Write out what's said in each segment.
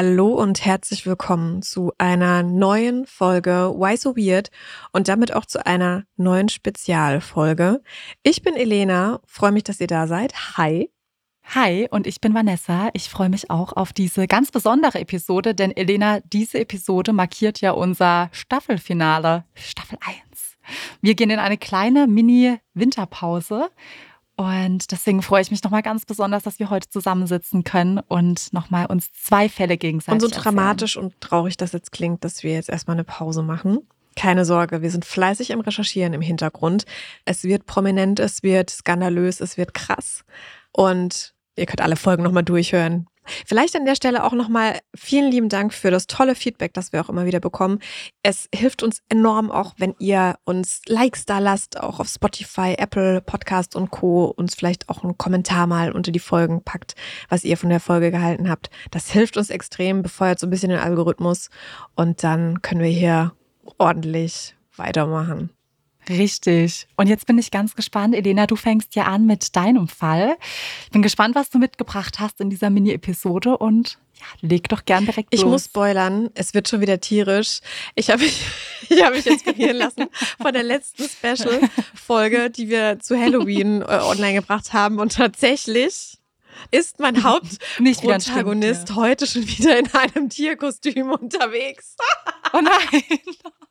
Hallo und herzlich willkommen zu einer neuen Folge Why So Weird und damit auch zu einer neuen Spezialfolge. Ich bin Elena, freue mich, dass ihr da seid. Hi. Hi und ich bin Vanessa. Ich freue mich auch auf diese ganz besondere Episode, denn Elena, diese Episode markiert ja unser Staffelfinale, Staffel 1. Wir gehen in eine kleine Mini-Winterpause und deswegen freue ich mich nochmal ganz besonders, dass wir heute zusammensitzen können und nochmal uns zwei Fälle gegenseitig. Und so erzählen. dramatisch und traurig das jetzt klingt, dass wir jetzt erstmal eine Pause machen. Keine Sorge, wir sind fleißig im Recherchieren im Hintergrund. Es wird prominent, es wird skandalös, es wird krass. Und ihr könnt alle Folgen nochmal durchhören. Vielleicht an der Stelle auch nochmal vielen lieben Dank für das tolle Feedback, das wir auch immer wieder bekommen. Es hilft uns enorm auch, wenn ihr uns Likes da lasst, auch auf Spotify, Apple Podcast und Co. uns vielleicht auch einen Kommentar mal unter die Folgen packt, was ihr von der Folge gehalten habt. Das hilft uns extrem, befeuert so ein bisschen den Algorithmus und dann können wir hier ordentlich weitermachen. Richtig. Und jetzt bin ich ganz gespannt. Elena, du fängst ja an mit deinem Fall. Ich bin gespannt, was du mitgebracht hast in dieser Mini-Episode und ja, leg doch gern direkt Ich los. muss spoilern, es wird schon wieder tierisch. Ich habe mich, ich hab mich inspirieren lassen von der letzten Special-Folge, die wir zu Halloween äh, online gebracht haben. Und tatsächlich ist mein Hauptprotagonist heute schon wieder in einem Tierkostüm unterwegs. Oh nein.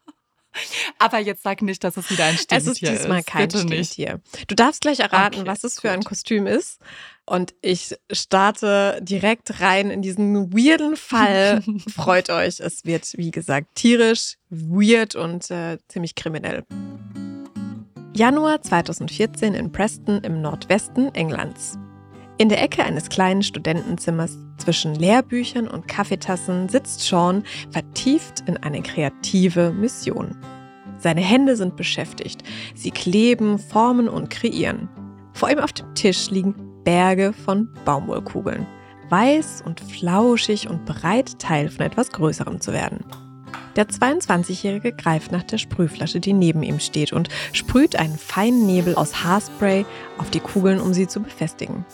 Aber jetzt sag nicht, dass es wieder ein Stimmtier Es ist diesmal kein Bitte nicht. Stimmtier. Du darfst gleich erraten, Okay, was es für ein gut. Kostüm ist. Und ich starte direkt rein in diesen weirden Fall. Freut euch, es wird, wie gesagt, tierisch, weird und äh, ziemlich kriminell. Januar 2014 in Preston im Nordwesten Englands. In der Ecke eines kleinen Studentenzimmers zwischen Lehrbüchern und Kaffeetassen sitzt Sean vertieft in eine kreative Mission. Seine Hände sind beschäftigt. Sie kleben, formen und kreieren. Vor ihm auf dem Tisch liegen Berge von Baumwollkugeln. Weiß und flauschig und bereit, Teil von etwas Größerem zu werden. Der 22-Jährige greift nach der Sprühflasche, die neben ihm steht, und sprüht einen feinen Nebel aus Haarspray auf die Kugeln, um sie zu befestigen.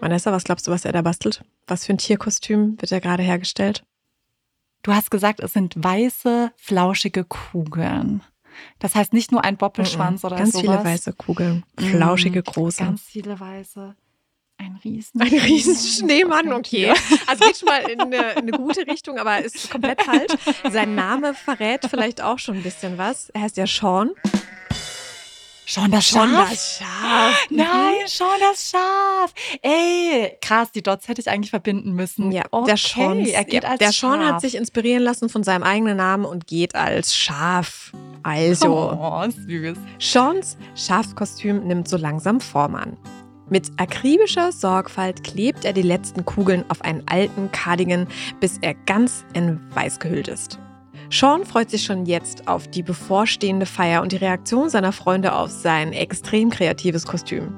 Vanessa, was glaubst du, was er da bastelt? Was für ein Tierkostüm wird er gerade hergestellt? Du hast gesagt, es sind weiße, flauschige Kugeln. Das heißt nicht nur ein Boppelschwanz oder Ganz sowas. viele weiße Kugeln. Flauschige, Mm, große. Ganz viele weiße. Ein riesen. Ein riesen Schneemann, okay. Also geht schon mal in eine, in eine gute Richtung, aber ist komplett falsch. Sein Name verrät vielleicht auch schon ein bisschen was. Er heißt ja Sean. Schon das Sean Schaf? das Schaf. Nein, schon das Schaf. Ey, krass, die Dots hätte ich eigentlich verbinden müssen. Ja, okay, der Sean, er geht ja, als der Sean Schaf. hat sich inspirieren lassen von seinem eigenen Namen und geht als Schaf. Also, Oh, süß. Seans Schafskostüm nimmt so langsam Form an. Mit akribischer Sorgfalt klebt er die letzten Kugeln auf einen alten Cardigan, bis er ganz in Weiß gehüllt ist. Sean freut sich schon jetzt auf die bevorstehende Feier und die Reaktion seiner Freunde auf sein extrem kreatives Kostüm.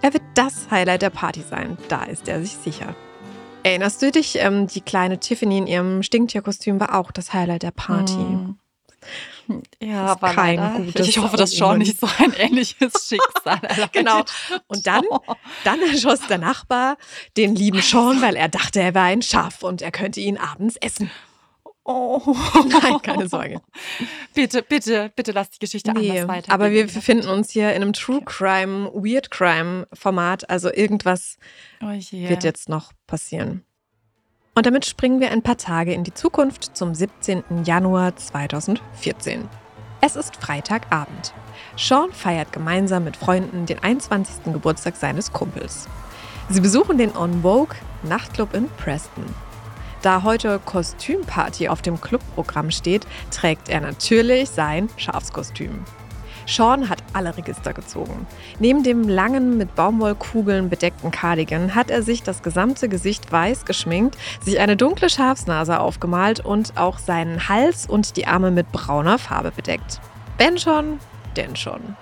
Er wird das Highlight der Party sein, da ist er sich sicher. Erinnerst du dich, ähm, die kleine Tiffany in ihrem Stinktierkostüm war auch das Highlight der Party. Mm. Ja, aber kein leider. gutes Ich hoffe, dass Sean nicht so ein ähnliches Schicksal erleidet. Genau. Und dann, dann erschoss der Nachbar den lieben Sean, weil er dachte, er wäre ein Schaf und er könnte ihn abends essen. Oh. Nein, keine Sorge. Bitte, bitte, bitte lass die Geschichte Nee, anders weiter. aber wir befinden uns hier in einem True Crime, Weird Crime Format. Also irgendwas oh wird jetzt noch passieren. Und damit springen wir ein paar Tage in die Zukunft zum 17. Januar 2014. Es ist Freitagabend. Sean feiert gemeinsam mit Freunden den 21. Geburtstag seines Kumpels. Sie besuchen den On Vogue Nachtclub in Preston. Da heute Kostümparty auf dem Clubprogramm steht, trägt er natürlich sein Schafskostüm. Sean hat alle Register gezogen. Neben dem langen, mit Baumwollkugeln bedeckten Cardigan hat er sich das gesamte Gesicht weiß geschminkt, sich eine dunkle Schafsnase aufgemalt und auch seinen Hals und die Arme mit brauner Farbe bedeckt. Wenn schon, denn schon.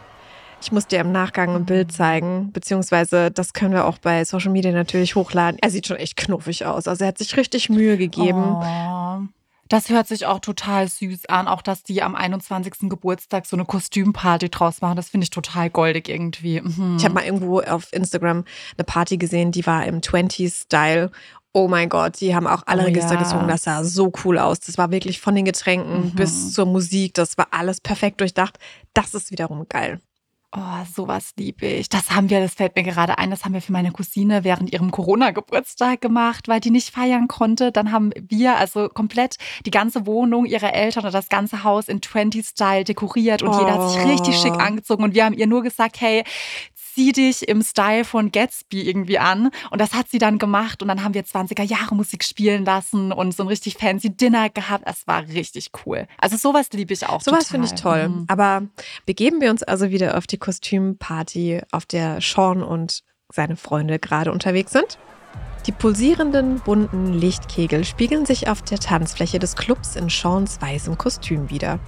Ich muss dir im Nachgang ein Bild zeigen, beziehungsweise das können wir auch bei Social Media natürlich hochladen. Er sieht schon echt knuffig aus. Also er hat sich richtig Mühe gegeben. Oh. Das hört sich auch total süß an, auch dass die am 21. Geburtstag so eine Kostümparty draus machen. Das finde ich total goldig irgendwie. Mhm. Ich habe mal irgendwo auf Instagram eine Party gesehen, die war im 20s-Style. Oh mein Gott, die haben auch alle Oh Register ja. gezogen. Das sah so cool aus. Das war wirklich von den Getränken Mhm. bis zur Musik. Das war alles perfekt durchdacht. Das ist wiederum geil. Oh, sowas liebe ich. Das haben wir, das fällt mir gerade ein, das haben wir für meine Cousine während ihrem Corona-Geburtstag gemacht, weil die nicht feiern konnte. Dann haben wir also komplett die ganze Wohnung ihrer Eltern oder das ganze Haus in 20-Style dekoriert und jeder hat sich Oh. richtig schick angezogen und wir haben ihr nur gesagt, hey, zieh dich im Style von Gatsby irgendwie an. Und das hat sie dann gemacht und dann haben wir 20er Jahre Musik spielen lassen und so ein richtig fancy Dinner gehabt. Es war richtig cool. Also sowas liebe ich auch Sowas finde ich toll. Mhm. Aber begeben wir uns also wieder auf die Kostümparty, auf der Sean und seine Freunde gerade unterwegs sind. Die pulsierenden, bunten Lichtkegel spiegeln sich auf der Tanzfläche des Clubs in Seans weißem Kostüm wieder.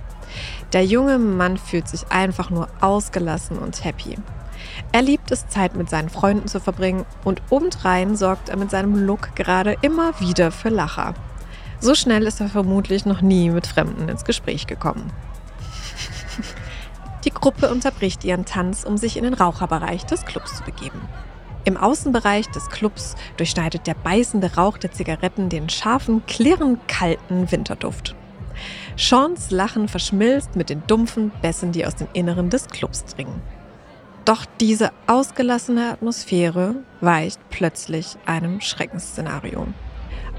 Der junge Mann fühlt sich einfach nur ausgelassen und happy. Er liebt es, Zeit mit seinen Freunden zu verbringen und obendrein sorgt er mit seinem Look gerade immer wieder für Lacher. So schnell ist er vermutlich noch nie mit Fremden ins Gespräch gekommen. Die Gruppe unterbricht ihren Tanz, um sich in den Raucherbereich des Clubs zu begeben. Im Außenbereich des Clubs durchschneidet der beißende Rauch der Zigaretten den scharfen, klirrend kalten Winterduft. Seans Lachen verschmilzt mit den dumpfen Bässen, die aus dem Inneren des Clubs dringen. Doch diese ausgelassene Atmosphäre weicht plötzlich einem Schreckensszenario.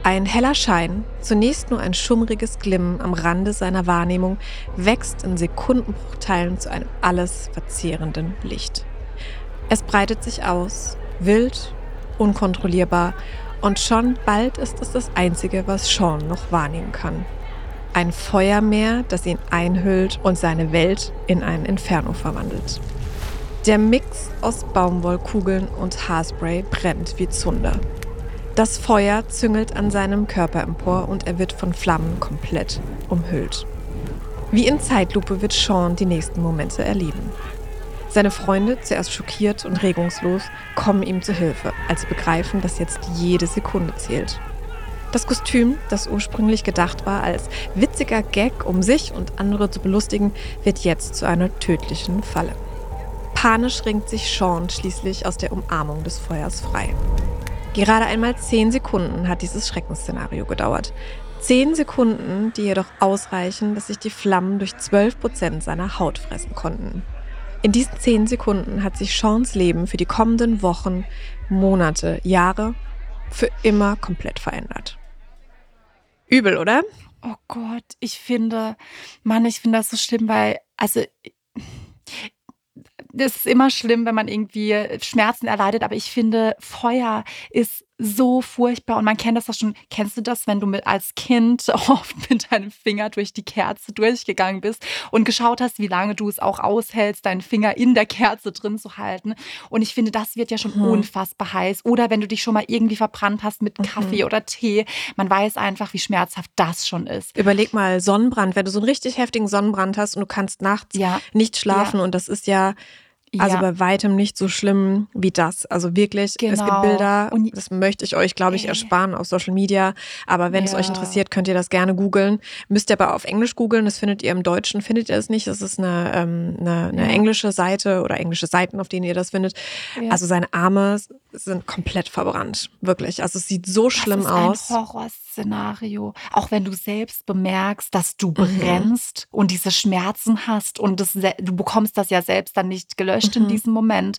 Ein heller Schein, zunächst nur ein schummriges Glimmen am Rande seiner Wahrnehmung, wächst in Sekundenbruchteilen zu einem alles verzehrenden Licht. Es breitet sich aus, wild, unkontrollierbar, und schon bald ist es das Einzige, was Sean noch wahrnehmen kann. Ein Feuermeer, das ihn einhüllt und seine Welt in ein Inferno verwandelt. Der Mix aus Baumwollkugeln und Haarspray brennt wie Zunder. Das Feuer züngelt an seinem Körper empor und er wird von Flammen komplett umhüllt. Wie in Zeitlupe wird Sean die nächsten Momente erleben. Seine Freunde, zuerst schockiert und regungslos, kommen ihm zu Hilfe, als sie begreifen, dass jetzt jede Sekunde zählt. Das Kostüm, das ursprünglich gedacht war als witziger Gag, um sich und andere zu belustigen, wird jetzt zu einer tödlichen Falle. Panisch ringt sich Sean schließlich aus der Umarmung des Feuers frei. Gerade einmal zehn Sekunden hat dieses Schreckensszenario gedauert. Zehn Sekunden, die jedoch ausreichen, dass sich die Flammen durch 12 Prozent seiner Haut fressen konnten. In diesen zehn Sekunden hat sich Seans Leben für die kommenden Wochen, Monate, Jahre für immer komplett verändert. Übel, oder? Oh Gott, ich finde, Mann, ich finde das so schlimm, weil, also, das ist immer schlimm, wenn man irgendwie Schmerzen erleidet, aber ich finde, Feuer ist so furchtbar und man kennt das doch schon. Kennst du das, wenn du mit als Kind oft mit deinem Finger durch die Kerze durchgegangen bist und geschaut hast, wie lange du es auch aushältst, deinen Finger in der Kerze drin zu halten? Und ich finde, das wird ja schon Mhm. unfassbar heiß. Oder wenn du dich schon mal irgendwie verbrannt hast mit Mhm. Kaffee oder Tee, man weiß einfach, wie schmerzhaft das schon ist. Überleg mal Sonnenbrand, wenn du so einen richtig heftigen Sonnenbrand hast und du kannst nachts Ja, nicht schlafen und das ist ja also ja. bei weitem nicht so schlimm wie das. Also wirklich, es gibt Genau. Bilder, Und- das möchte ich euch, glaube ich, ersparen auf Social Media. Aber wenn es Ja. euch interessiert, könnt ihr das gerne googeln. Müsst ihr aber auf Englisch googeln, das findet ihr im Deutschen, findet ihr es nicht. Das ist eine, ähm, eine, eine Ja. englische Seite oder englische Seiten, auf denen ihr das findet. Also seine Arme sind komplett verbrannt, wirklich. Also es sieht so schlimm das ist aus. ein Horrorszenario. Auch wenn du selbst bemerkst, dass du Mhm. brennst und diese Schmerzen hast und das, du bekommst das ja selbst dann nicht gelöscht in Mhm. diesem Moment.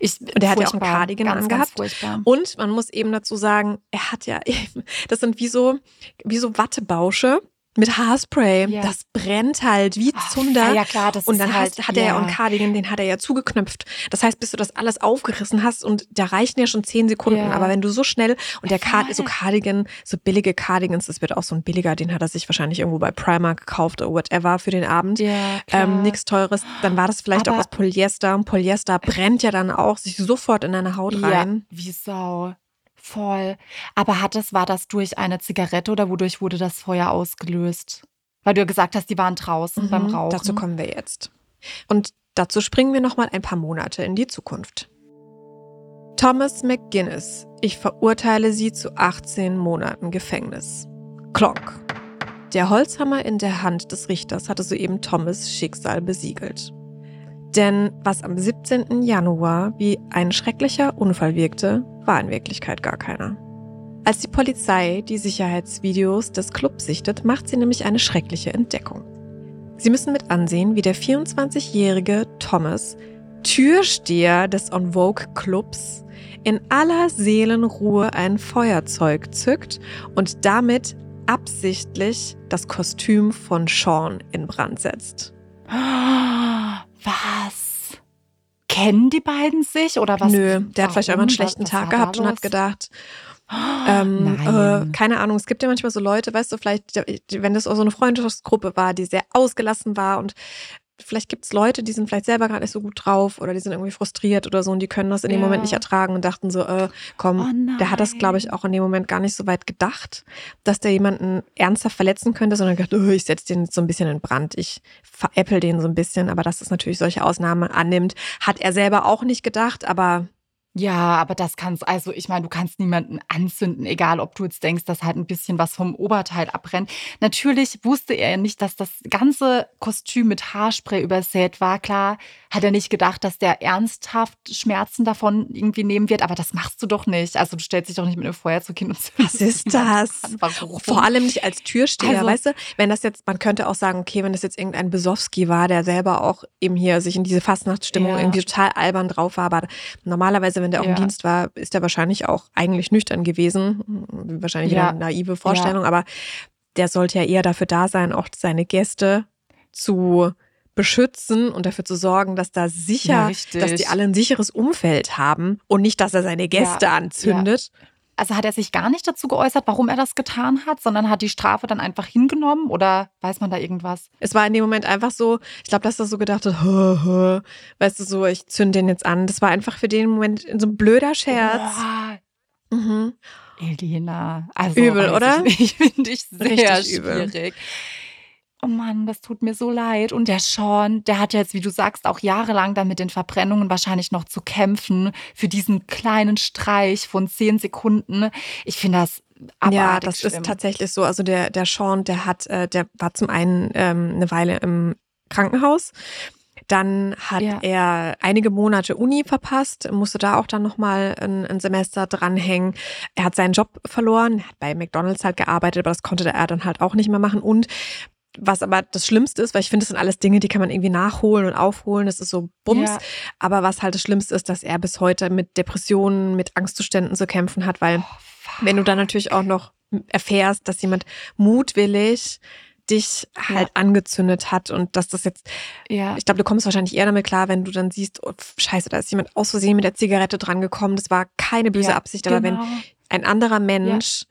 Ich, Und er hat ja auch einen. Cardigan ganz, angehabt. Ganz. Und man muss eben dazu sagen, er hat ja eben, das sind wie so, wie so Wattebausche mit Haarspray. Ja. Das brennt halt wie Zunder. Ja, klar, das und ist dann halt, hast, hat er ja auch einen. Cardigan, den hat er ja zugeknüpft. Das heißt, bis du das alles aufgerissen hast und da reichen ja schon zehn Sekunden. Ja. Aber wenn du so schnell und der Card, so Cardigan, so billige Cardigans, das wird auch so ein billiger, den hat er sich wahrscheinlich irgendwo bei Primark gekauft oder whatever für den Abend. Ja. Ähm, nichts teures, dann war das vielleicht Aber- auch aus Polyester. Und Polyester brennt ja dann auch sich sofort in deine Haut rein. Ja, wie Sau. Voll. Aber hat es, war das durch eine Zigarette oder wodurch wurde das Feuer ausgelöst? Weil du ja gesagt hast, die waren draußen beim Mhm, Rauchen. Dazu kommen wir jetzt. Und dazu springen wir nochmal ein paar Monate in die Zukunft. Thomas McGuinness. Ich verurteile Sie zu 18 Monaten Gefängnis. Klonk. Der Holzhammer in der Hand des Richters hatte soeben Thomas Schicksal besiegelt. Denn was am 17. Januar wie ein schrecklicher Unfall wirkte, war in Wirklichkeit gar keiner. Als die Polizei die Sicherheitsvideos des Clubs sichtet, macht sie nämlich eine schreckliche Entdeckung. Sie müssen mit ansehen, wie der 24-jährige Thomas, Türsteher des On Vogue Clubs, in aller Seelenruhe ein Feuerzeug zückt und damit absichtlich das Kostüm von Sean in Brand setzt. Was? Kennen die beiden sich oder was? Nö, der hat vielleicht einfach einen schlechten Was Tag gehabt und hat gedacht, ähm, Nein. äh, keine Ahnung, es gibt ja manchmal so Leute, weißt du, vielleicht, wenn das auch so eine Freundschaftsgruppe war, die sehr ausgelassen war und vielleicht gibt es Leute, die sind vielleicht selber gerade nicht so gut drauf oder die sind irgendwie frustriert oder so und die können das in dem Ja. Moment nicht ertragen und dachten so, äh, komm, Oh der hat das, glaube ich, auch in dem Moment gar nicht so weit gedacht, dass der jemanden ernsthaft verletzen könnte, sondern gedacht, oh, ich setze den so ein bisschen in Brand, ich veräpple den so ein bisschen, aber dass es natürlich solche Ausnahmen annimmt, hat er selber auch nicht gedacht, aber Ja, aber das kannst, also ich meine, du kannst niemanden anzünden, egal ob du jetzt denkst, dass halt ein bisschen was vom Oberteil abbrennt. Natürlich wusste er nicht, dass das ganze Kostüm mit Haarspray übersät war. Klar hat er nicht gedacht, dass der ernsthaft Schmerzen davon irgendwie nehmen wird, aber das machst du doch nicht. Also du stellst dich doch nicht mit einem Feuerzeug hin und Was ist das? Vor allem nicht als Türsteher, Also- weißt du? Wenn das jetzt, man könnte auch sagen, okay, wenn das jetzt irgendein Besowski war, der selber auch eben hier sich in diese Fastnachtsstimmung Ja. irgendwie total albern drauf war, aber normalerweise, wenn der auch im Ja. Dienst war, ist er wahrscheinlich auch eigentlich nüchtern gewesen. Wahrscheinlich Ja. eine naive Vorstellung, aber der sollte ja eher dafür da sein, auch seine Gäste zu beschützen und dafür zu sorgen, dass da Ja, sicher, richtig. dass die alle ein sicheres Umfeld haben und nicht, dass er seine Gäste Ja, anzündet. Also hat er sich gar nicht dazu geäußert, warum er das getan hat, sondern hat die Strafe dann einfach hingenommen oder weiß man da irgendwas? Es war in dem Moment einfach so, ich glaube, dass er so gedacht hat, hö, hö, weißt du, so, ich zünde den jetzt an. Das war einfach für den Moment so ein blöder Scherz. Boah, Mhm. Elena. Also, Übel, oder? Ich, ich finde dich sehr Richtig übel. Oh Mann, das tut mir so leid. Und der Sean, der hat jetzt, wie du sagst, auch jahrelang dann mit den Verbrennungen wahrscheinlich noch zu kämpfen für diesen kleinen Streich von zehn Sekunden. Ich finde das Ja, das schlimm. ist tatsächlich so. Also der, der Sean, der hat, äh, der war zum einen ähm, eine Weile im Krankenhaus. Dann hat Ja. er einige Monate Uni verpasst, musste da auch dann nochmal ein, ein Semester dranhängen. Er hat seinen Job verloren, er hat bei McDonalds halt gearbeitet, aber das konnte er dann halt auch nicht mehr machen. Und was aber das Schlimmste ist, weil ich finde, das sind alles Dinge, die kann man irgendwie nachholen und aufholen. Das ist so Bums. Ja. Aber was halt das Schlimmste ist, dass er bis heute mit Depressionen, mit Angstzuständen zu kämpfen hat, weil wenn du dann natürlich auch noch erfährst, dass jemand mutwillig dich halt angezündet hat und dass das jetzt, Ja. ich glaube, du kommst wahrscheinlich eher damit klar, wenn du dann siehst, oh, scheiße, da ist jemand aus Versehen mit der Zigarette dran gekommen. Das war keine böse Ja, Absicht, aber wenn genau. ein anderer Mensch,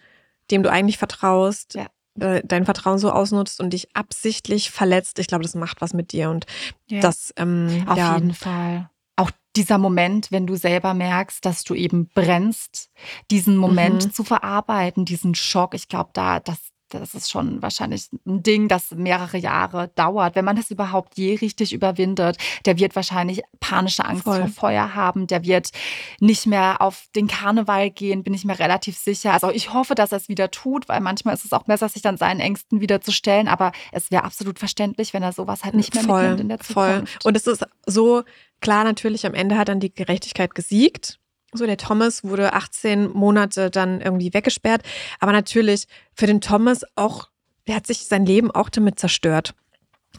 dem du eigentlich vertraust, Ja. Äh, dein Vertrauen so ausnutzt und dich absichtlich verletzt, ich glaube, das macht was mit dir und Ja. das, ähm, Auf ja, jeden Fall. Auch dieser Moment, wenn du selber merkst, dass du eben brennst, diesen Moment Mhm. zu verarbeiten, diesen Schock, ich glaube, da, das, das ist schon wahrscheinlich ein Ding, das mehrere Jahre dauert. Wenn man das überhaupt je richtig überwindet, der wird wahrscheinlich panische Angst Voll. vor Feuer haben, der wird nicht mehr auf den Karneval gehen, bin ich mir relativ sicher. Also ich hoffe, dass er es wieder tut, weil manchmal ist es auch besser, sich dann seinen Ängsten wieder zu stellen. Aber es wäre absolut verständlich, wenn er sowas halt nicht mehr voll, mitnimmt in der voll. Zukunft. Und es ist so klar, natürlich, am Ende hat dann die Gerechtigkeit gesiegt. So, der Thomas wurde 18 Monate dann irgendwie weggesperrt. Aber natürlich für den Thomas auch, der hat sich sein Leben auch damit zerstört.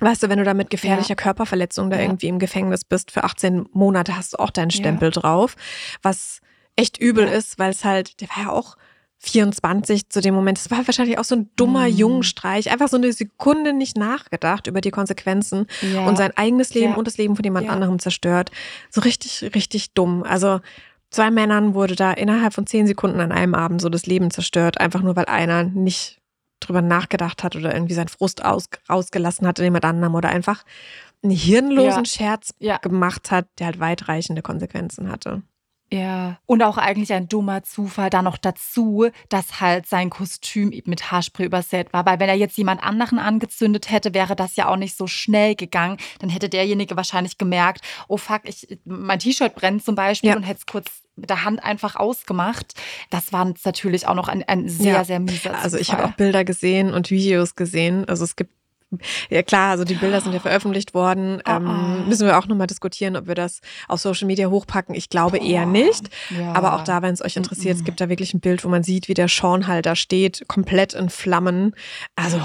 Weißt du, wenn du da mit gefährlicher Körperverletzung da Ja. irgendwie im Gefängnis bist, für 18 Monate hast du auch deinen Stempel drauf, was echt übel Ja. ist, weil es halt, der war ja auch 24 zu dem Moment. Es war wahrscheinlich auch so ein dummer Mhm. Jungenstreich. Einfach so eine Sekunde nicht nachgedacht über die Konsequenzen Ja. und sein eigenes Leben Ja. und das Leben von jemand Ja. anderem zerstört. So richtig, richtig dumm. Also zwei Männern wurde da innerhalb von zehn Sekunden an einem Abend so das Leben zerstört, einfach nur weil einer nicht drüber nachgedacht hat oder irgendwie seinen Frust aus, ausgelassen hat in jemand anderem oder einfach einen hirnlosen Ja. Scherz Ja. gemacht hat, der halt weitreichende Konsequenzen hatte. Ja, und auch eigentlich ein dummer Zufall da noch dazu, dass halt sein Kostüm eben mit Haarspray übersät war. Weil wenn er jetzt jemand anderen angezündet hätte, wäre das ja auch nicht so schnell gegangen. Dann hätte derjenige wahrscheinlich gemerkt, oh fuck, ich, mein T-Shirt brennt zum Beispiel Ja. und hätte es kurz mit der Hand einfach ausgemacht. Das war natürlich auch noch ein, ein sehr, Ja. sehr mieser Zufall. Also ich habe auch Bilder gesehen und Videos gesehen. Also es gibt Ja klar, also die Bilder sind ja veröffentlicht worden. Oh, Ähm, oh. müssen wir auch nochmal diskutieren, ob wir das auf Social Media hochpacken. Ich glaube eher nicht. Ja. Aber auch da, wenn es euch interessiert, es Mm-mm. gibt da wirklich ein Bild, wo man sieht, wie der Sean halt da steht, komplett in Flammen. Also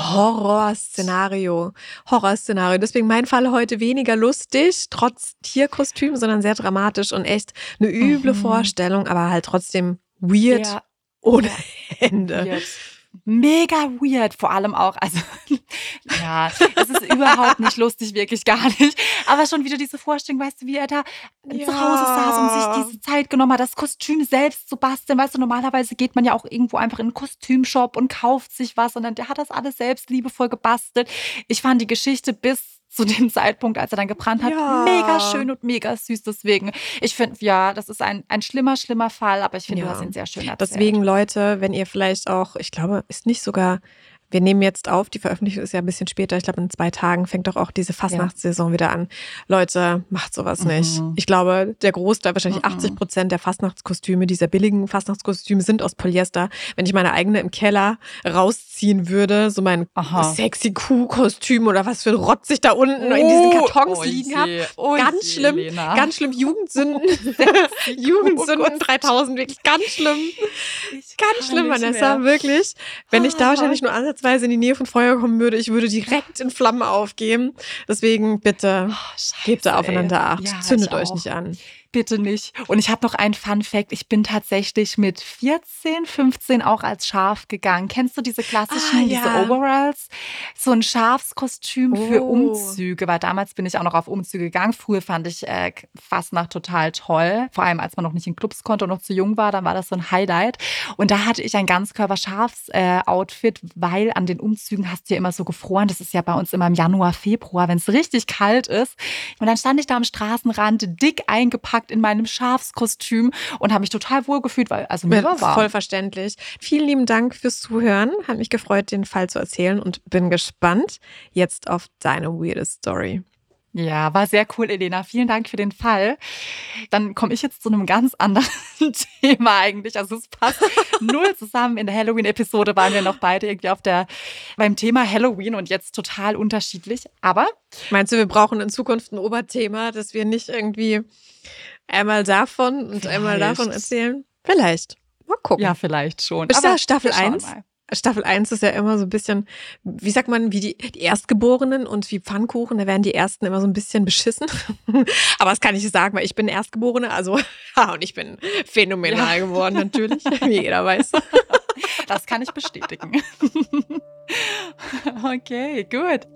Horrorszenario. Horrorszenario. Deswegen mein Fall heute weniger lustig, trotz Tierkostüm, sondern sehr dramatisch und echt eine üble Mhm. Vorstellung, aber halt trotzdem weird Ja. ohne Ende. Weird. Mega weird, vor allem auch. Also, ja, es ist überhaupt nicht lustig, wirklich gar nicht. Aber schon wieder diese Vorstellung, weißt du, wie er da Ja. zu Hause saß und sich diese Zeit genommen hat, das Kostüm selbst zu basteln. Weißt du, normalerweise geht man ja auch irgendwo einfach in einen Kostümshop und kauft sich was, sondern der hat das alles selbst liebevoll gebastelt. Ich fand die Geschichte bis zu dem Zeitpunkt, als er dann gebrannt hat, Ja. mega schön und mega süß. Deswegen, ich finde, ja, das ist ein, ein schlimmer, schlimmer Fall, aber ich finde, Ja. du hast ihn sehr schön erzählt. Deswegen, Leute, wenn ihr vielleicht auch, ich glaube, ist nicht sogar, wir nehmen jetzt auf, die Veröffentlichung ist ja ein bisschen später, ich glaube in zwei Tagen fängt doch auch diese Fastnachtssaison wieder an. Leute, macht sowas nicht. Mhm. Ich glaube, der Großteil, wahrscheinlich Mhm. 80 Prozent der Fastnachtskostüme, dieser billigen Fastnachtskostüme sind aus Polyester. Wenn ich meine eigene im Keller rausziehen würde, so mein Aha. sexy Kuh-Kostüm oder was für ein Rotz ich da unten in diesen Kartons oh liegen habe, oh ganz je, schlimm, Lena. ganz schlimm Jugendsünden. Jugendsünden 3000, wirklich ganz schlimm. Ich Ganz schlimm, nicht Vanessa, mehr. wirklich. Wenn ich da Ah. wahrscheinlich nur ansatzweise in die Nähe von Feuer kommen würde, ich würde direkt in Flammen aufgehen. Deswegen bitte Oh, scheiße, gebt da ey. aufeinander Acht. Ja, Zündet euch nicht an. Bitte nicht. Und ich habe noch einen Fun Fact. Ich bin tatsächlich mit 14, 15 auch als Schaf gegangen. Kennst du diese klassischen, Ah, ja. diese Overalls? So ein Schafskostüm für Oh. Umzüge, weil damals bin ich auch noch auf Umzüge gegangen. Früher fand ich äh, Fastnacht total toll. Vor allem, als man noch nicht in Clubs konnte und noch zu jung war, dann war das so ein Highlight. Und da hatte ich ein Ganzkörper-Schafs-Outfit, weil an den Umzügen hast du ja immer so gefroren. Das ist ja bei uns immer im Januar, Februar, wenn es richtig kalt ist. Und dann stand ich da am Straßenrand, dick eingepackt in meinem Schafskostüm und habe mich total wohl gefühlt, weil also mir war warm. Voll verständlich. Vielen lieben Dank fürs Zuhören. Hat mich gefreut, den Fall zu erzählen und bin gespannt jetzt auf deine weirde Story. Ja, war sehr cool, Elena. Vielen Dank für den Fall. Dann komme ich jetzt zu einem ganz anderen Thema eigentlich. Also es passt null zusammen. In der Halloween-Episode waren wir noch beide irgendwie auf der beim Thema Halloween und jetzt total unterschiedlich. Aber Meinst du, wir brauchen in Zukunft ein Oberthema, dass wir nicht irgendwie einmal davon und einmal Vielleicht. davon erzählen? Vielleicht. Mal gucken. ja, vielleicht schon. Ist da Staffel wir schauen 1? mal. Staffel 1 ist ja immer so ein bisschen, wie sagt man, wie die, die Erstgeborenen und wie Pfannkuchen, da werden die Ersten immer so ein bisschen beschissen. Aber das kann ich sagen, weil ich bin Erstgeborene, also, ja, und ich bin phänomenal geworden, natürlich, wie jeder weiß. Das kann ich bestätigen. okay, gut.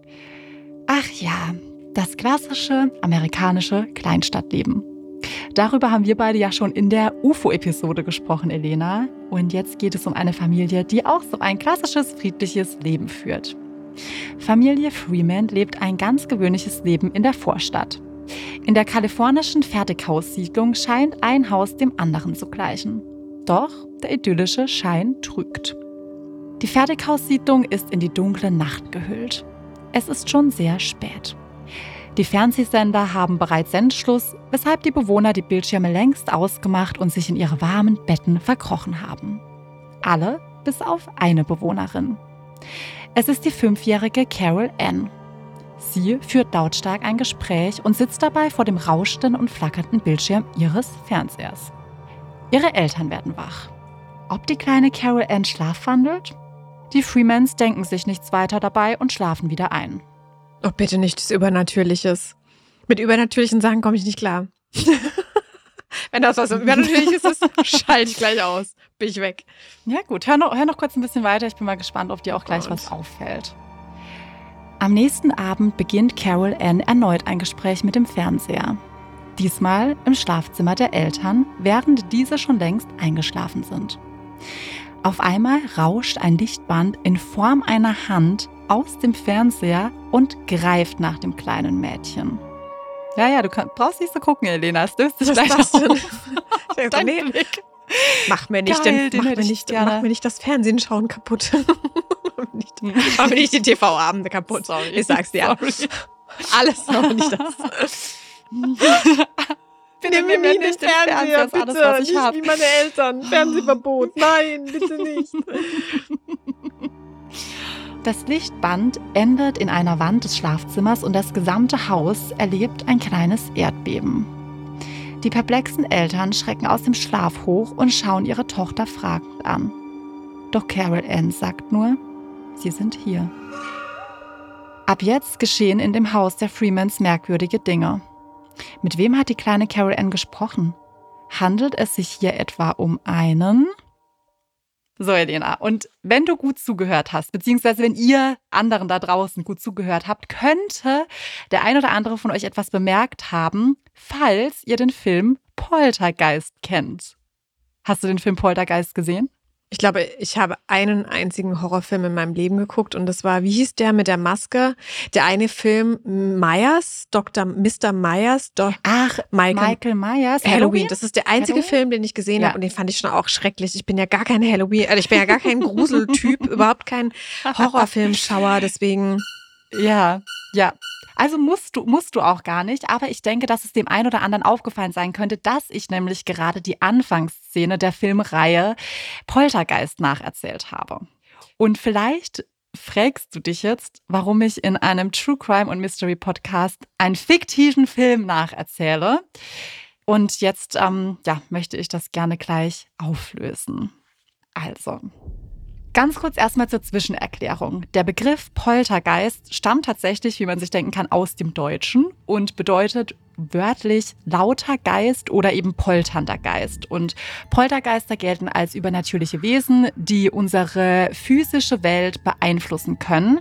Ach ja, das klassische amerikanische Kleinstadtleben. Darüber haben wir beide ja schon in der UFO-Episode gesprochen, Elena. Und jetzt geht es um eine Familie, die auch so ein klassisches friedliches Leben führt. Familie Freeman lebt ein ganz gewöhnliches Leben in der Vorstadt. In der kalifornischen Fertighaussiedlung scheint ein Haus dem anderen zu gleichen. Doch der idyllische Schein trügt. Die Fertighaussiedlung ist in die dunkle Nacht gehüllt. Es ist schon sehr spät. Die Fernsehsender haben bereits Sendschluss, weshalb die Bewohner die Bildschirme längst ausgemacht und sich in ihre warmen Betten verkrochen haben. Alle bis auf eine Bewohnerin. Es ist die fünfjährige Carol Ann. Sie führt lautstark ein Gespräch und sitzt dabei vor dem rauschenden und flackernden Bildschirm ihres Fernsehers. Ihre Eltern werden wach. Ob die kleine Carol Ann schlafwandelt? Die Freemans denken sich nichts weiter dabei und schlafen wieder ein. Oh, bitte nichts Übernatürliches. Mit übernatürlichen Sachen komme ich nicht klar. Wenn das was Übernatürliches ist, schalte ich gleich aus. Bin ich weg. Ja gut, hör noch, hör noch kurz ein bisschen weiter. Ich bin mal gespannt, ob dir auch gleich Gott. was auffällt. Am nächsten Abend beginnt Carol Ann erneut ein Gespräch mit dem Fernseher. Diesmal im Schlafzimmer der Eltern, während diese schon längst eingeschlafen sind. Auf einmal rauscht ein Lichtband in Form einer Hand aus dem Fernseher und greift nach dem kleinen Mädchen. Ja, ja, du kann, brauchst nicht so gucken, Elena. Es löst sich gleich auf. Dein nee, Blick. mach mir nicht, Geil, den, mach, mir ich nicht, gerne. mach mir nicht das Fernsehen schauen kaputt. mach mir nicht, die TV-Abende kaputt. Sorry. Ich sag's dir. Sorry. Alles, aber nicht das. Bitte Nimm mir nicht den Fernseher, alles, bitte. was ich nicht wie meine Eltern. Fernsehverbot. Nein, bitte nicht. Das Lichtband endet in einer Wand des Schlafzimmers und das gesamte Haus erlebt ein kleines Erdbeben. Die perplexen Eltern schrecken aus dem Schlaf hoch und schauen ihre Tochter fragend an. Doch Carol Ann sagt nur, sie sind hier. Ab jetzt geschehen in dem Haus der Freemans merkwürdige Dinge. Mit wem hat die kleine Carol Ann gesprochen? Handelt es sich hier etwa um einen? So, Elena, und wenn du gut zugehört hast, beziehungsweise wenn ihr anderen da draußen gut zugehört habt, könnte der ein oder andere von euch etwas bemerkt haben, falls ihr den Film Poltergeist kennt. Hast du den Film Poltergeist gesehen? Ich glaube, ich habe einen einzigen Horrorfilm in meinem Leben geguckt und das war, wie hieß der mit der Maske? Der eine Film Myers, Dr. Mr. Myers, Do Ach, Michael, Michael Myers. Halloween. Halloween. Das ist der einzige Halloween? Film, den ich gesehen ja. habe und den fand ich schon auch schrecklich. Ich bin ja gar kein Halloween, also ich bin ja gar kein Gruseltyp, überhaupt kein Horrorfilmschauer, deswegen. Ja, ja. Also musst du, musst du auch gar nicht. Aber ich denke, dass es dem einen oder anderen aufgefallen sein könnte, dass ich nämlich gerade die Anfangsszene der Filmreihe Poltergeist nacherzählt habe. Und vielleicht fragst du dich jetzt, warum ich in einem True Crime und Mystery Podcast einen fiktiven Film nacherzähle. Und jetzt ähm, ja, möchte ich das gerne gleich auflösen. Also, Ganz kurz erstmal zur Zwischenerklärung. Der Begriff Poltergeist stammt tatsächlich, wie man sich denken kann, aus dem Deutschen und bedeutet wörtlich lauter Geist oder eben polternder Geist. Und Poltergeister gelten als übernatürliche Wesen, die unsere physische Welt beeinflussen können,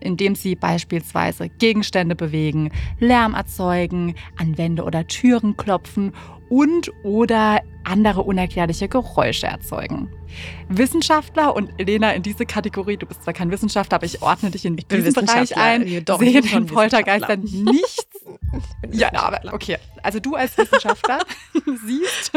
indem sie beispielsweise Gegenstände bewegen, Lärm erzeugen, an Wände oder Türen klopfen und oder andere unerklärliche Geräusche erzeugen. Wissenschaftler und Elena in diese Kategorie, du bist zwar kein Wissenschaftler, aber ich ordne dich in diesen Bereich ein, ja, doch, sehen in Poltergeistern nichts. ja, aber okay. Also du als Wissenschaftler siehst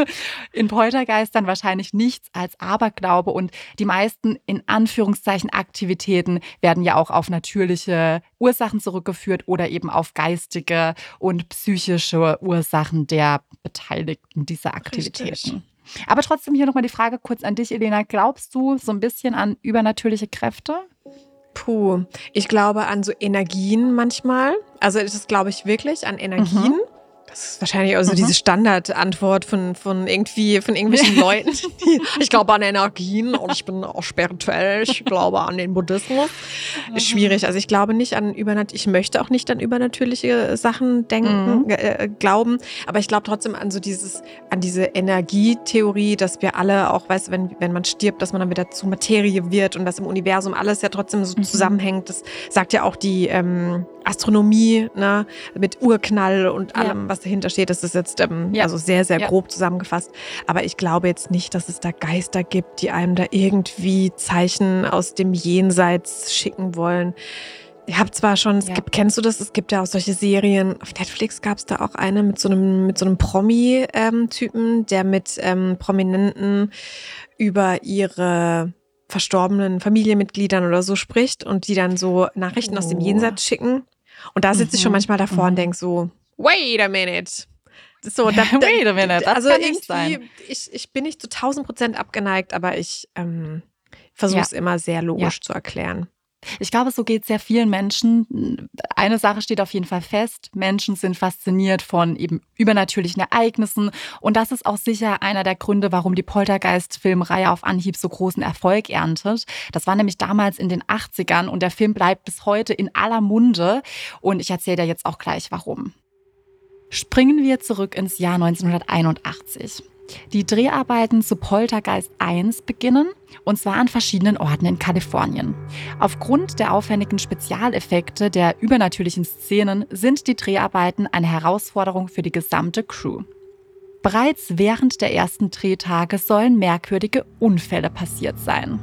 in Poltergeistern wahrscheinlich nichts als Aberglaube und die meisten in Anführungszeichen Aktivitäten werden ja auch auf natürliche Ursachen zurückgeführt oder eben auf geistige und psychische Ursachen der Beteiligten dieser Aktivitäten. Richtig. Aber trotzdem hier nochmal die Frage kurz an dich, Elena. Glaubst du so ein bisschen an übernatürliche Kräfte? Puh, ich glaube an so Energien manchmal. Also das glaube ich wirklich an Energien. Mhm. Das ist wahrscheinlich auch so mhm. diese Standardantwort von, von irgendwie, von irgendwelchen Leuten. Die, ich glaube an Energien und ich bin auch spirituell. Ich glaube an den Buddhismus. Ist schwierig. Also ich glaube nicht an übernat, ich möchte auch nicht an übernatürliche Sachen denken, mhm. äh, glauben. Aber ich glaube trotzdem an so dieses, an diese Energietheorie, dass wir alle auch, weißt wenn, wenn man stirbt, dass man dann wieder zu Materie wird und dass im Universum alles ja trotzdem so mhm. zusammenhängt. Das sagt ja auch die, ähm, Astronomie, ne, mit Urknall und allem, ja. was dahinter steht. Das ist jetzt ähm, ja. also sehr, sehr grob zusammengefasst. Aber ich glaube jetzt nicht, dass es da Geister gibt, die einem da irgendwie Zeichen aus dem Jenseits schicken wollen. Ich habe zwar schon, es gibt, kennst du das? Es gibt ja auch solche Serien. Auf Netflix gab es da auch eine mit so einem, mit so einem Promi-Typen, ähm, der mit ähm, Prominenten über ihre verstorbenen Familienmitgliedern oder so spricht und die dann so Nachrichten oh. aus dem oh. Jenseits schicken. Und da sitze ich schon mhm. manchmal davor mhm. und denke so, wait a minute. So, da, da, wait a minute, das also kann irgendwie, sein. Ich, ich bin nicht zu 1000 Prozent abgeneigt, aber ich ähm, versuche es ja. immer sehr logisch ja. zu erklären. Ich glaube, so geht es sehr vielen Menschen. Eine Sache steht auf jeden Fall fest. Menschen sind fasziniert von eben übernatürlichen Ereignissen. Und das ist auch sicher einer der Gründe, warum die Poltergeist-Filmreihe auf Anhieb so großen Erfolg erntet. Das war nämlich damals in den 80ern und der Film bleibt bis heute in aller Munde. Und ich erzähle dir jetzt auch gleich warum. Springen wir zurück ins Jahr 1981. Die Dreharbeiten zu Poltergeist 1 beginnen, und zwar an verschiedenen Orten in Kalifornien. Aufgrund der aufwendigen Spezialeffekte der übernatürlichen Szenen sind die Dreharbeiten eine Herausforderung für die gesamte Crew. Bereits während der ersten Drehtage sollen merkwürdige Unfälle passiert sein.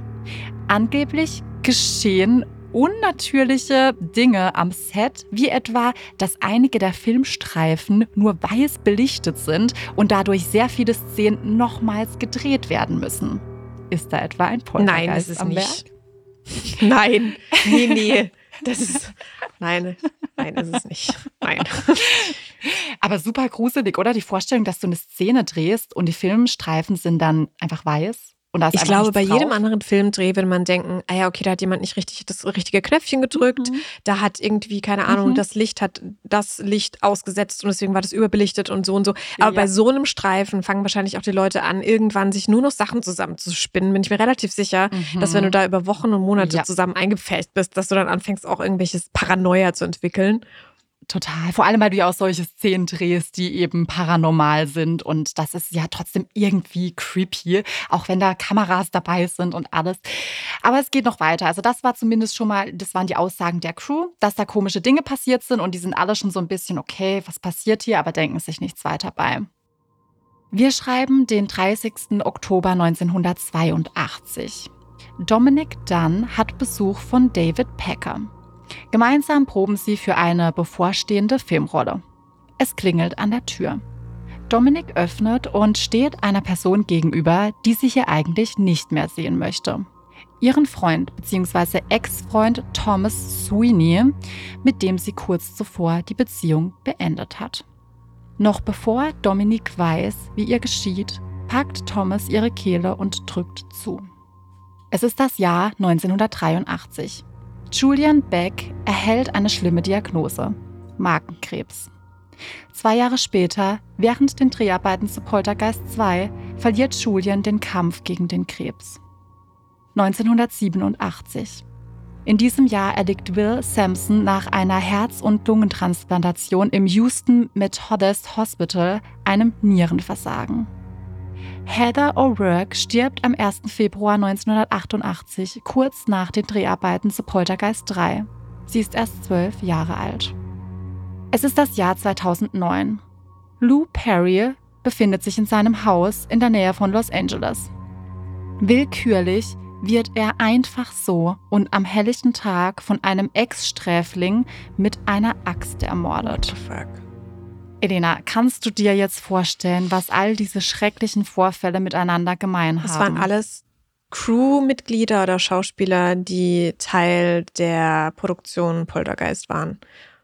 Angeblich geschehen unnatürliche Dinge am Set, wie etwa, dass einige der Filmstreifen nur weiß belichtet sind und dadurch sehr viele Szenen nochmals gedreht werden müssen. Ist da etwa ein Poltergeist Nein, das ist am nicht. Berg? Nein, nee, nee. Das ist. Nein, nein, ist es nicht. Nein. Aber super gruselig, oder? Die Vorstellung, dass du eine Szene drehst und die Filmstreifen sind dann einfach weiß. Ich glaube, bei nichts jedem drauf. anderen Filmdreh würde man denken, ah ja, okay, da hat jemand nicht richtig das richtige Knöpfchen gedrückt, Mhm. da hat irgendwie, keine Ahnung, Mhm. das Licht hat das Licht ausgesetzt und deswegen war das überbelichtet und so und so. Aber Ja. bei so einem Streifen fangen wahrscheinlich auch die Leute an, irgendwann sich nur noch Sachen zusammenzuspinnen. Bin ich mir relativ sicher, dass wenn du Mhm. da über Wochen und Monate Ja. zusammen eingepfercht bist, dass du dann anfängst, auch irgendwelches Paranoia zu entwickeln. Total. Vor allem, weil du ja auch solche Szenen drehst, die eben paranormal sind. Und das ist ja trotzdem irgendwie creepy, auch wenn da Kameras dabei sind und alles. Aber es geht noch weiter. Also das war zumindest schon mal, das waren die Aussagen der Crew, dass da komische Dinge passiert sind und die sind alle schon so ein bisschen, okay, was passiert hier, aber denken sich nichts weiter bei. Wir schreiben den 30. Oktober 1982. Dominic Dunn hat Besuch von David Packer. Gemeinsam proben sie für eine bevorstehende Filmrolle. Es klingelt an der Tür. Dominik öffnet und steht einer Person gegenüber, die sie hier eigentlich nicht mehr sehen möchte. Ihren Freund bzw. Ex-Freund Thomas Sweeney, mit dem sie kurz zuvor die Beziehung beendet hat. Noch bevor Dominik weiß, wie ihr geschieht, packt Thomas ihre Kehle und drückt zu. Es ist das Jahr 1983. Julian Beck erhält eine schlimme Diagnose: Magenkrebs. Zwei Jahre später, während den Dreharbeiten zu Poltergeist 2, verliert Julian den Kampf gegen den Krebs. 1987. In diesem Jahr erliegt Will Sampson nach einer Herz- und Lungentransplantation im Houston Methodist Hospital einem Nierenversagen. Heather O'Rourke stirbt am 1. Februar 1988, kurz nach den Dreharbeiten zu Poltergeist 3. Sie ist erst zwölf Jahre alt. Es ist das Jahr 2009. Lou Perry befindet sich in seinem Haus in der Nähe von Los Angeles. Willkürlich wird er einfach so und am helllichten Tag von einem Ex-Sträfling mit einer Axt ermordet. fuck? Elena, kannst du dir jetzt vorstellen, was all diese schrecklichen Vorfälle miteinander gemein Das haben? waren alles Crewmitglieder oder Schauspieler, die Teil der Produktion Poltergeist waren.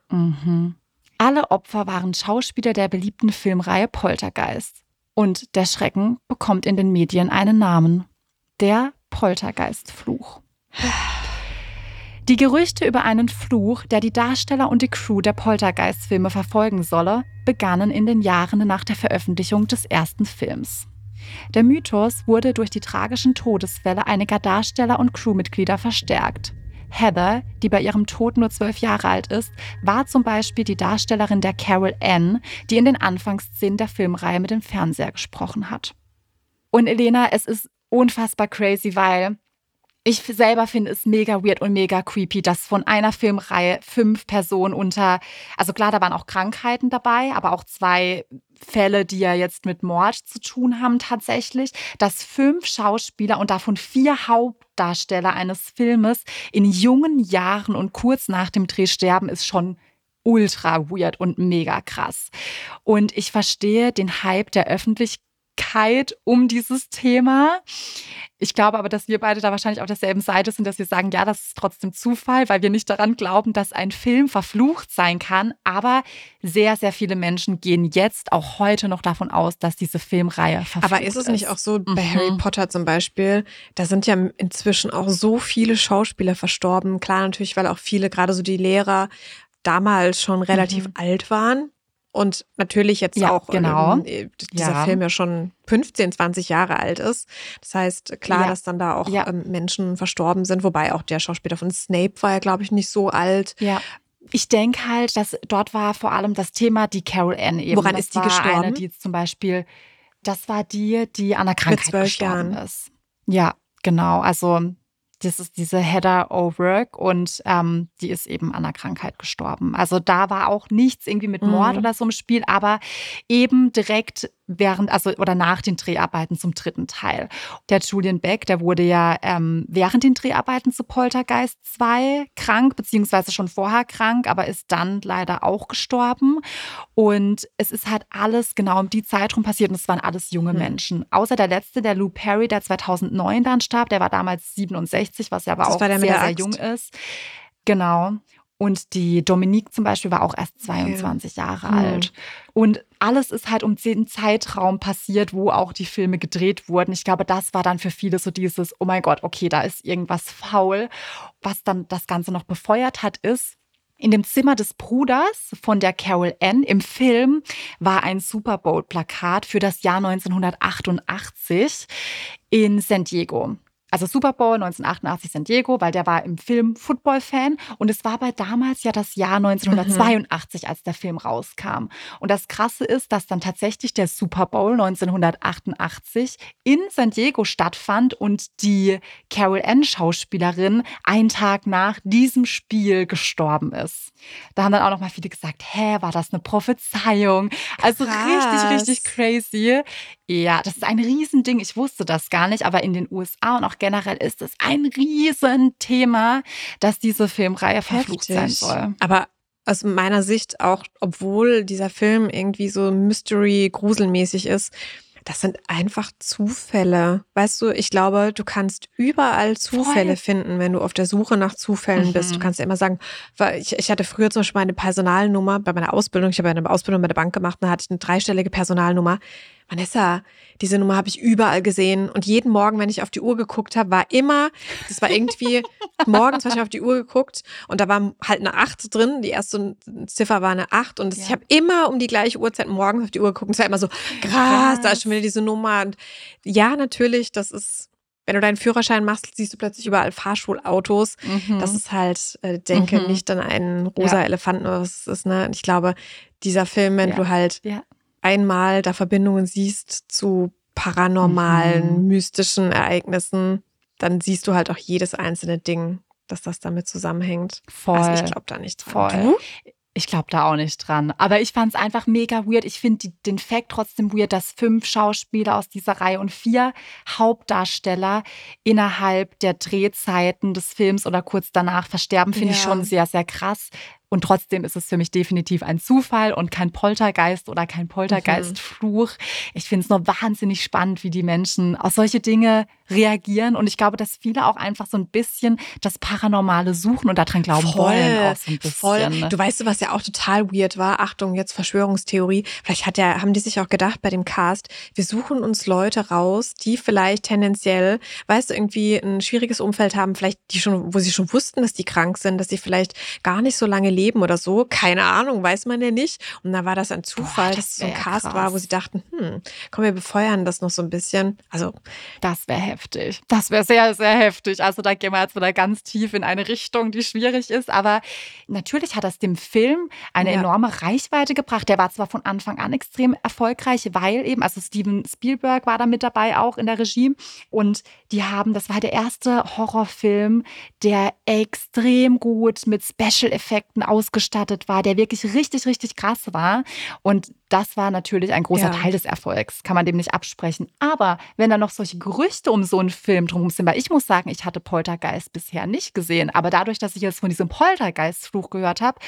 Mhm. Alle Opfer waren Schauspieler der beliebten Filmreihe Poltergeist. Und der Schrecken bekommt in den Medien einen Namen. Der Poltergeistfluch. Die Gerüchte über einen Fluch, der die Darsteller und die Crew der Poltergeist-Filme verfolgen solle, begannen in den Jahren nach der Veröffentlichung des ersten Films. Der Mythos wurde durch die tragischen Todesfälle einiger Darsteller und Crewmitglieder verstärkt. Heather, die bei ihrem Tod nur zwölf Jahre alt ist, war zum Beispiel die Darstellerin der Carol Ann, die in den Anfangsszenen der Filmreihe mit dem Fernseher gesprochen hat. Und Elena, es ist unfassbar crazy, weil ich selber finde es mega weird und mega creepy, dass von einer Filmreihe fünf Personen unter, also klar, da waren auch Krankheiten dabei, aber auch zwei Fälle, die ja jetzt mit Mord zu tun haben tatsächlich, dass fünf Schauspieler und davon vier Hauptdarsteller eines Filmes in jungen Jahren und kurz nach dem Dreh sterben, ist schon ultra weird und mega krass. Und ich verstehe den Hype der Öffentlichkeit um dieses Thema. Ich glaube aber, dass wir beide da wahrscheinlich auf derselben Seite sind, dass wir sagen, ja, das ist trotzdem Zufall, weil wir nicht daran glauben, dass ein Film verflucht sein kann. Aber sehr, sehr viele Menschen gehen jetzt auch heute noch davon aus, dass diese Filmreihe verflucht Aber ist es nicht auch so bei Mhm. Harry Potter zum Beispiel? Da sind ja inzwischen auch so viele Schauspieler verstorben. Klar, natürlich, weil auch viele, gerade so die Lehrer, damals schon relativ Mhm. alt waren. Und natürlich jetzt Ja, auch genau. ähm, dieser Ja. Film ja schon 15, 20 Jahre alt ist. Das heißt, klar, Ja. dass dann da auch ähm, Menschen verstorben sind, wobei auch der Schauspieler von Snape war ja, glaube ich, nicht so alt. Ja. Ich denke halt, dass dort war vor allem das Thema die Carol Ann eben. Woran das ist die gestorben? Eine, die jetzt zum Beispiel, das war die, die an der Krankheit zwölf gestorben Jahren. ist. Ja, genau. Also das ist diese Heather O'Rourke und ähm, die ist eben an der Krankheit gestorben. Also da war auch nichts irgendwie mit Mord Mhm. oder so im Spiel, aber eben direkt während, also oder nach den Dreharbeiten zum dritten Teil. Der Julian Beck, der wurde ja ähm, während den Dreharbeiten zu Poltergeist 2 krank, beziehungsweise schon vorher krank, aber ist dann leider auch gestorben. Und es ist halt alles genau um die Zeit rum passiert und es waren alles junge Mhm. Menschen. Außer der letzte, der Lou Perry, der 2009 dann starb, der war damals 67, was ja aber Das auch sehr, sehr jung ist. Genau. Und die Dominique zum Beispiel war auch erst 22 ja. Jahre alt. Und alles ist halt um den Zeitraum passiert, wo auch die Filme gedreht wurden. Ich glaube, das war dann für viele so dieses, oh mein Gott, okay, da ist irgendwas faul. Was dann das Ganze noch befeuert hat, ist, in dem Zimmer des Bruders von der Carol Ann im Film war ein Super Bowl-Plakat für das Jahr 1988 in San Diego also Super Bowl 1988 San Diego, weil der war im Film Football-Fan und es war aber damals ja das Jahr 1982, mhm. als der Film rauskam. Und das Krasse ist, dass dann tatsächlich der Super Bowl 1988 in San Diego stattfand und die Carol Ann Schauspielerin einen Tag nach diesem Spiel gestorben ist. Da haben dann auch noch mal viele gesagt, hä, war das eine Prophezeiung? Also Krass. richtig, richtig crazy. Ja, das ist ein Riesending. Ich wusste das gar nicht, aber in den USA und auch generell ist es ein Riesenthema, dass diese Filmreihe verflucht Heftig. sein soll. Aber aus meiner Sicht auch, obwohl dieser Film irgendwie so Mystery-Gruselmäßig ist, das sind einfach Zufälle. Weißt du, ich glaube, du kannst überall Zufälle Voll. finden, wenn du auf der Suche nach Zufällen mhm. bist. Du mhm. kannst ja immer sagen, weil ich, ich hatte früher zum Beispiel meine Personalnummer bei meiner Ausbildung. Ich habe eine Ausbildung bei der Bank gemacht, da hatte ich eine dreistellige Personalnummer. Vanessa, diese Nummer habe ich überall gesehen und jeden Morgen, wenn ich auf die Uhr geguckt habe, war immer, das war irgendwie morgens habe ich auf die Uhr geguckt und da war halt eine 8 drin, die erste Ziffer war eine 8 und ja. ich habe immer um die gleiche Uhrzeit morgens auf die Uhr geguckt und es war immer so, krass, da ist schon wieder diese Nummer und ja, natürlich, das ist wenn du deinen Führerschein machst, siehst du plötzlich überall Fahrschulautos. Mhm. Das ist halt, äh, denke, mhm. nicht dann ein rosa ja. Elefant oder was es ist. Ne? Und ich glaube, dieser Film, wenn ja. du halt ja einmal da Verbindungen siehst zu paranormalen, mhm. mystischen Ereignissen, dann siehst du halt auch jedes einzelne Ding, dass das damit zusammenhängt. Voll. Also ich glaube da nicht dran. Voll. Du? Ich glaube da auch nicht dran. Aber ich fand es einfach mega weird. Ich finde den Fact trotzdem weird, dass fünf Schauspieler aus dieser Reihe und vier Hauptdarsteller innerhalb der Drehzeiten des Films oder kurz danach versterben, finde ja. ich schon sehr, sehr krass. Und trotzdem ist es für mich definitiv ein Zufall und kein Poltergeist oder kein Poltergeistfluch. Mhm. Ich finde es nur wahnsinnig spannend, wie die Menschen auf solche Dinge reagieren. Und ich glaube, dass viele auch einfach so ein bisschen das Paranormale suchen und daran glauben voll, wollen. Auch so ein bisschen. Voll. Ne? Du weißt, was ja auch total weird war. Achtung, jetzt Verschwörungstheorie. Vielleicht hat ja, haben die sich auch gedacht bei dem Cast, wir suchen uns Leute raus, die vielleicht tendenziell, weißt du, irgendwie ein schwieriges Umfeld haben, vielleicht die schon, wo sie schon wussten, dass die krank sind, dass sie vielleicht gar nicht so lange leben Leben oder so. Keine Ahnung, weiß man ja nicht. Und da war das ein Zufall, Boah, das dass es so ein Cast krass. war, wo sie dachten, hm, komm, wir befeuern das noch so ein bisschen. Also. Das wäre heftig. Das wäre sehr, sehr heftig. Also da gehen wir jetzt wieder ganz tief in eine Richtung, die schwierig ist. Aber natürlich hat das dem Film eine ja. enorme Reichweite gebracht. Der war zwar von Anfang an extrem erfolgreich, weil eben, also Steven Spielberg war da mit dabei auch in der Regie. Und die haben, das war der erste Horrorfilm, der extrem gut mit Special-Effekten ausgestattet war, der wirklich richtig, richtig krass war. Und das war natürlich ein großer ja. Teil des Erfolgs, kann man dem nicht absprechen. Aber wenn da noch solche Gerüchte um so einen Film drumherum sind, weil ich muss sagen, ich hatte Poltergeist bisher nicht gesehen, aber dadurch, dass ich jetzt von diesem Poltergeist-Fluch gehört habe,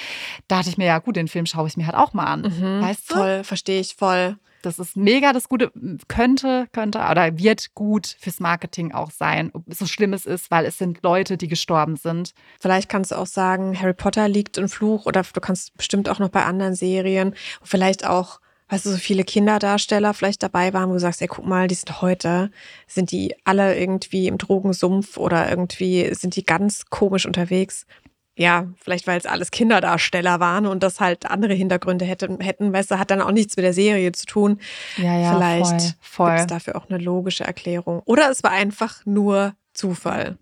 dachte ich mir, ja gut, den Film schaue ich mir halt auch mal an. Mhm, weißt du? Voll, verstehe ich voll. Das ist mega das Gute, könnte, könnte oder wird gut fürs Marketing auch sein, so schlimm es ist, weil es sind Leute, die gestorben sind. Vielleicht kannst du auch sagen, Harry Potter liegt im Fluch oder du kannst bestimmt auch noch bei anderen Serien, vielleicht auch weißt du, so viele Kinderdarsteller vielleicht dabei waren, wo du sagst, ey, guck mal, die sind heute, sind die alle irgendwie im Drogensumpf oder irgendwie sind die ganz komisch unterwegs ja, vielleicht weil es alles Kinderdarsteller waren und das halt andere Hintergründe hätte, hätten, weißt du, hat dann auch nichts mit der Serie zu tun. Ja, ja, vielleicht gibt es dafür auch eine logische Erklärung. Oder es war einfach nur Zufall.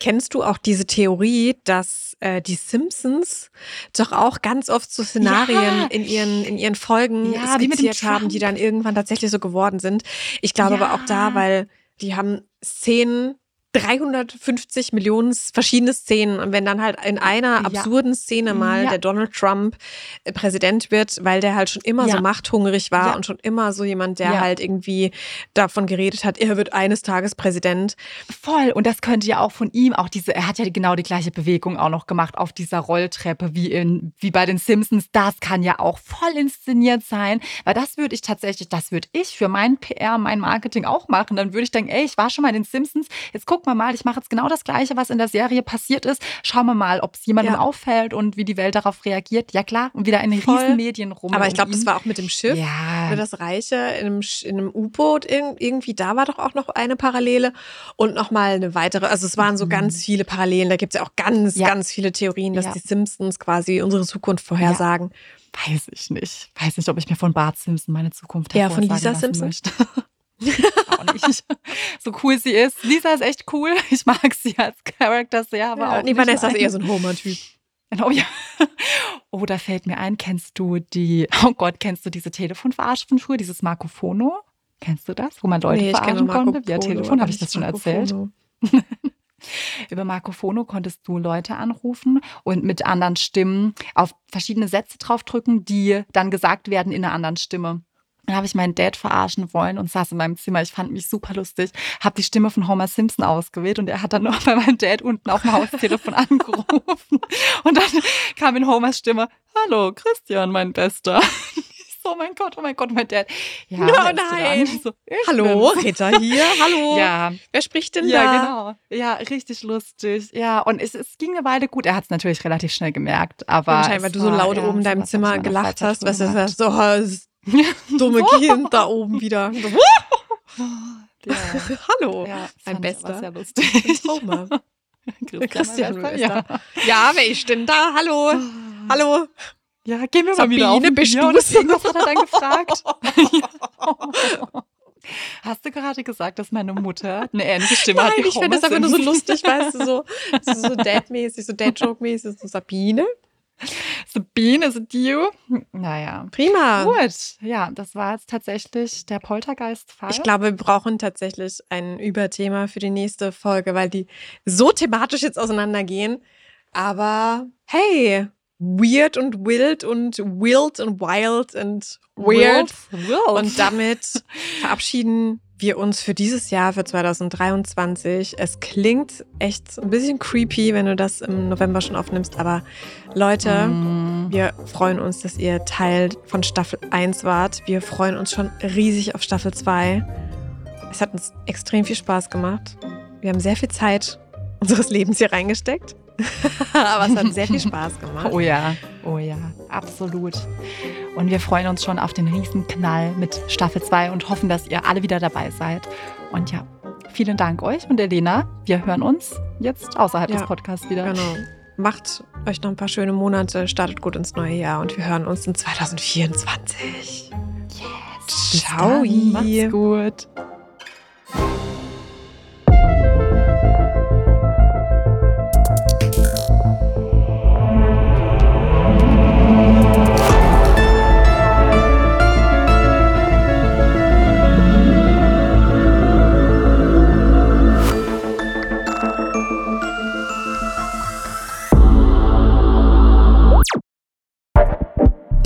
Kennst du auch diese Theorie, dass äh, die Simpsons doch auch ganz oft so Szenarien ja. in ihren in ihren Folgen ja, skizziert haben, die dann irgendwann tatsächlich so geworden sind? Ich glaube ja. aber auch da, weil die haben Szenen 350 Millionen verschiedene Szenen. Und wenn dann halt in einer absurden Szene mal ja. der Donald Trump äh, Präsident wird, weil der halt schon immer ja. so machthungrig war ja. und schon immer so jemand, der halt irgendwie davon geredet hat, er wird eines Tages Präsident. Voll. Und das könnte ja auch von ihm, auch diese, er hat ja genau die gleiche Bewegung auch noch gemacht auf dieser Rolltreppe wie in, wie bei den Simpsons. Das kann ja auch voll inszeniert sein. Weil das würde ich tatsächlich, das würde ich für mein PR, mein Marketing auch machen. Dann würde ich denken, ey, ich war schon mal in den Simpsons, jetzt guck guck mal mal, ich mache jetzt genau das Gleiche, was in der Serie passiert ist. Schauen wir mal, ob es jemandem Ja. auffällt und wie die Welt darauf reagiert. Ja klar, und wieder in Voll. riesen Medien rum. Aber ich glaube, das war auch mit dem Schiff. Ja. Das Reiche in einem, U-Boot, irg- irgendwie, da war doch auch noch eine Parallele und nochmal eine weitere. Also es waren so Mhm. ganz viele Parallelen. Da gibt es ja auch ganz, Ja. ganz viele Theorien, dass die Simpsons quasi unsere Zukunft vorhersagen. Weiß ich nicht. Weiß nicht, ob ich mir von Bart Simpson meine Zukunft Ja, von Lisa Simpson? Möchte. auch nicht. So cool sie ist. Lisa ist echt cool. Ich mag sie als Charakter sehr, aber Ja, auch nee, Vanessa ist eher so ein Homer-Typ. Genau, ja. Oh, da fällt mir ein, kennst du die, oh Gott, kennst du diese Telefonverarsche von früher, dieses Marco Phono? Kennst du das, wo man Leute Nee, verarschen konnte? Via Telefon, habe ich das schon Marco erzählt? Über Marco Phono konntest du Leute anrufen und mit anderen Stimmen auf verschiedene Sätze draufdrücken, die dann gesagt werden in einer anderen Stimme. Dann habe ich meinen Dad verarschen wollen und saß in meinem Zimmer. Ich fand mich super lustig. Habe die Stimme von Homer Simpson ausgewählt und er hat dann noch bei meinem Dad unten auf dem Haustelefon angerufen. Und dann kam in Homers Stimme, hallo Christian, mein Bester. So, oh mein Gott, oh mein Gott, mein Dad. Ja, Oh dran? nein. So, Hallo, bin's. Rita hier. Hallo. Ja, Wer spricht denn ja, da? genau. Ja, richtig lustig. Ja, und es, es ging eine Weile gut. Er hat es natürlich relativ schnell gemerkt, aber. Wahrscheinlich, weil du so laut ja, oben in deinem Zimmer gelacht hast. Was ist das? So. dumme Kind da oben wieder. Ja, Hallo. ja, Mein Bester. Sehr lustig. Homer. Christian, Bester. Ja, wer ist denn da? Hallo. ja. Hallo. Ja, gehen wir mal Sabine, wieder auf oder irgendwas hat er dann gefragt. Hast du gerade gesagt, dass meine Mutter eine ähnliche Stimme hat Nein, ich finde das einfach nur so lustig, weißt du, so, so, so Dad-mäßig, so Dad-Joke-mäßig, so Sabine. Sabine, is it you? Naja. Prima. Gut, ja, das war jetzt tatsächlich der Poltergeist-Fall. Ich glaube, wir brauchen tatsächlich ein Überthema für die nächste Folge, weil die so thematisch jetzt auseinandergehen. Aber hey, weird und wild und wild und wild und weird. Wolf. Und damit verabschieden wir uns für dieses Jahr, für 2023. Es klingt echt ein bisschen creepy, wenn du das im November schon aufnimmst, aber Leute, Mm. wir freuen uns, dass ihr Teil von Staffel 1 wart. Wir freuen uns schon riesig auf Staffel 2. Es hat uns extrem viel Spaß gemacht. Wir haben sehr viel Zeit unseres Lebens hier reingesteckt. aber es hat sehr viel Spaß gemacht. Oh ja, oh ja, absolut. Und wir freuen uns schon auf den Riesenknall mit Staffel 2 und hoffen, dass ihr alle wieder dabei seid. Und ja, vielen Dank euch und Elena. Wir hören uns jetzt außerhalb Ja, des Podcasts wieder. Genau. Macht euch noch ein paar schöne Monate, startet gut ins neue Jahr und wir hören uns in 2024. Bis Ciao. Macht's gut.